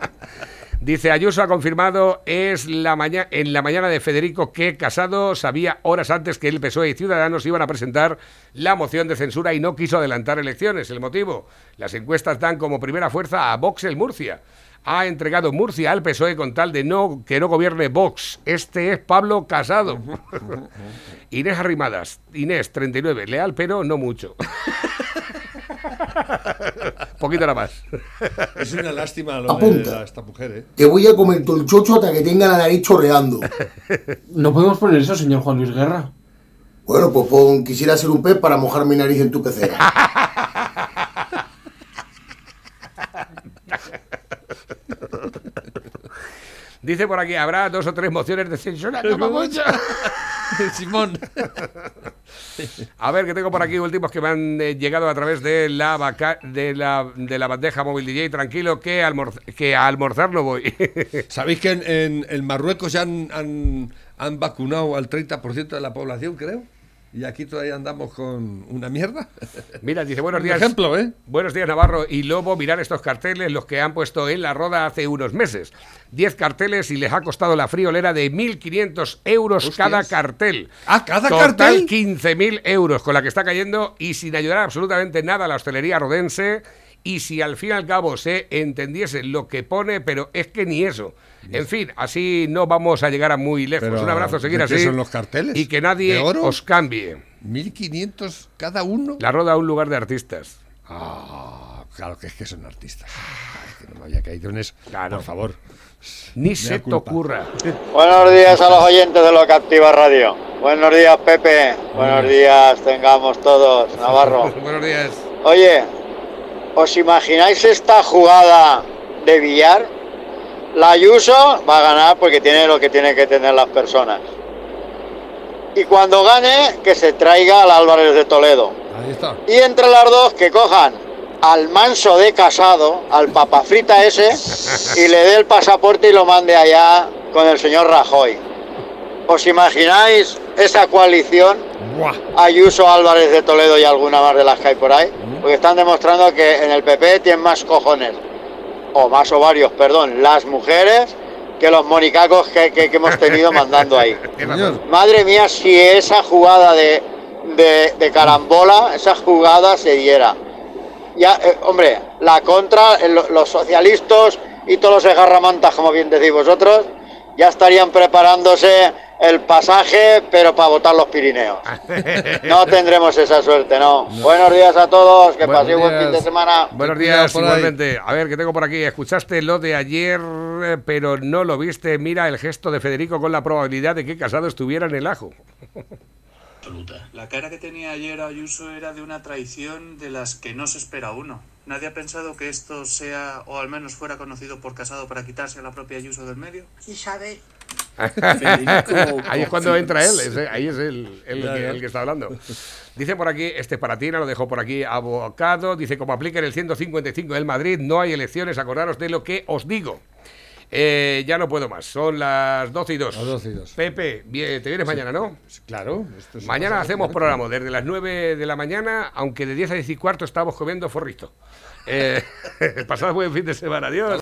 Dice Ayuso ha confirmado es la en la mañana de Federico que Casado sabía horas antes que el PSOE y Ciudadanos iban a presentar la moción de censura y no quiso adelantar elecciones. El motivo, las encuestas dan como primera fuerza a Vox el Murcia. Ha entregado Murcia al PSOE con tal de no que no gobierne Vox. Este es Pablo Casado. Inés Arrimadas. Inés, 39. Leal, pero no mucho. Poquito nada más. Es una lástima lo de Apunta. la- esta mujer, ¿eh? Te voy a comer todo el chocho hasta que tenga la nariz chorreando. No podemos poner eso, señor Juan Luis Guerra. Bueno, pues pon, quisiera ser un pez para mojar mi nariz en tu pecera. Dice por aquí, habrá dos o tres mociones de censura como mucho. Simón. A ver, que tengo por aquí últimos que me han eh, llegado a través de la, vaca- de la de la bandeja móvil DJ. Tranquilo, que, almorz- que a almorzar no voy. ¿Sabéis que en, en- Marruecos ya han vacunado al 30% de la población, creo? Y aquí todavía andamos con una mierda. Mira, dice, buenos días. ejemplo, ¿eh? Buenos días, Navarro y Lobo. Mirar estos carteles, los que han puesto en la roda hace unos meses. 10 carteles y les ha costado la friolera de 1.500 euros Hostias. cada cartel. Ah, cada Total, cartel. 15.000 euros con la que está cayendo y sin ayudar absolutamente nada a la hostelería rodense. Y si al fin y al cabo se entendiese lo que pone, pero es que ni eso. En fin, así no vamos a llegar a muy lejos. Pero, Un abrazo, seguir ¿de qué así. son los carteles? Y que nadie ¿De oro? os cambie. 1.500 cada uno. La roda a un lugar de artistas. Ah, claro que es que son artistas. Ay, que no me había caído en eso. Por favor. Ni se te ocurra. Buenos días a los oyentes de Lo que Activa Radio. Buenos días, Pepe. Buenos días, tengamos todos, Navarro. Buenos días. Oye, ¿os imagináis esta jugada de billar? La Ayuso va a ganar porque tiene lo que tienen que tener las personas. Y cuando gane, que se traiga al Álvarez de Toledo. Ahí está. Y entre las dos, que cojan al manso de casado, al papafrita ese, y le dé el pasaporte y lo mande allá con el señor Rajoy. ¿Os imagináis esa coalición? Ayuso, Álvarez de Toledo y alguna más de las que hay por ahí. Porque están demostrando que en el PP tienen más cojones, o más ovarios, perdón, las mujeres que los monicacos que, que- que hemos tenido mandando ahí. Madre mía, si esa jugada de, de, de carambola, esa jugada se diera. Ya, eh, hombre, la contra, eh, lo- los socialistas y todos los egarramantas, como bien decís vosotros, ya estarían preparándose el pasaje, pero para votar los Pirineos. No tendremos esa suerte, no. Buenos días a todos, que paséis buen fin de semana. Buenos días, igualmente. A ver, que tengo por aquí. Escuchaste lo de ayer, eh, pero no lo viste. Mira el gesto de Federico con la probabilidad de que Casado estuviera en el ajo. La cara que tenía ayer Ayuso era de una traición de las que no se espera uno. Nadie ha pensado que esto sea, o al menos fuera conocido por Casado para quitarse a la propia Ayuso del medio. Isabel, ahí es cuando entra él, ese- ahí es Ya, ya. el que está hablando. Dice por aquí, este es para ti, lo dejo por aquí, abocado. Dice, como aplica en el 155 del Madrid, no hay elecciones, acordaros de lo que os digo. Eh, ya no puedo más, son las 12 y 2. Las 12 y 2. Pepe, te vienes mañana, ¿no? Claro. esto Mañana hacemos programa desde las 9 de la mañana, aunque de 10 a 10 y cuarto estamos comiendo forrito. Eh, pasad buen fin de semana, adiós.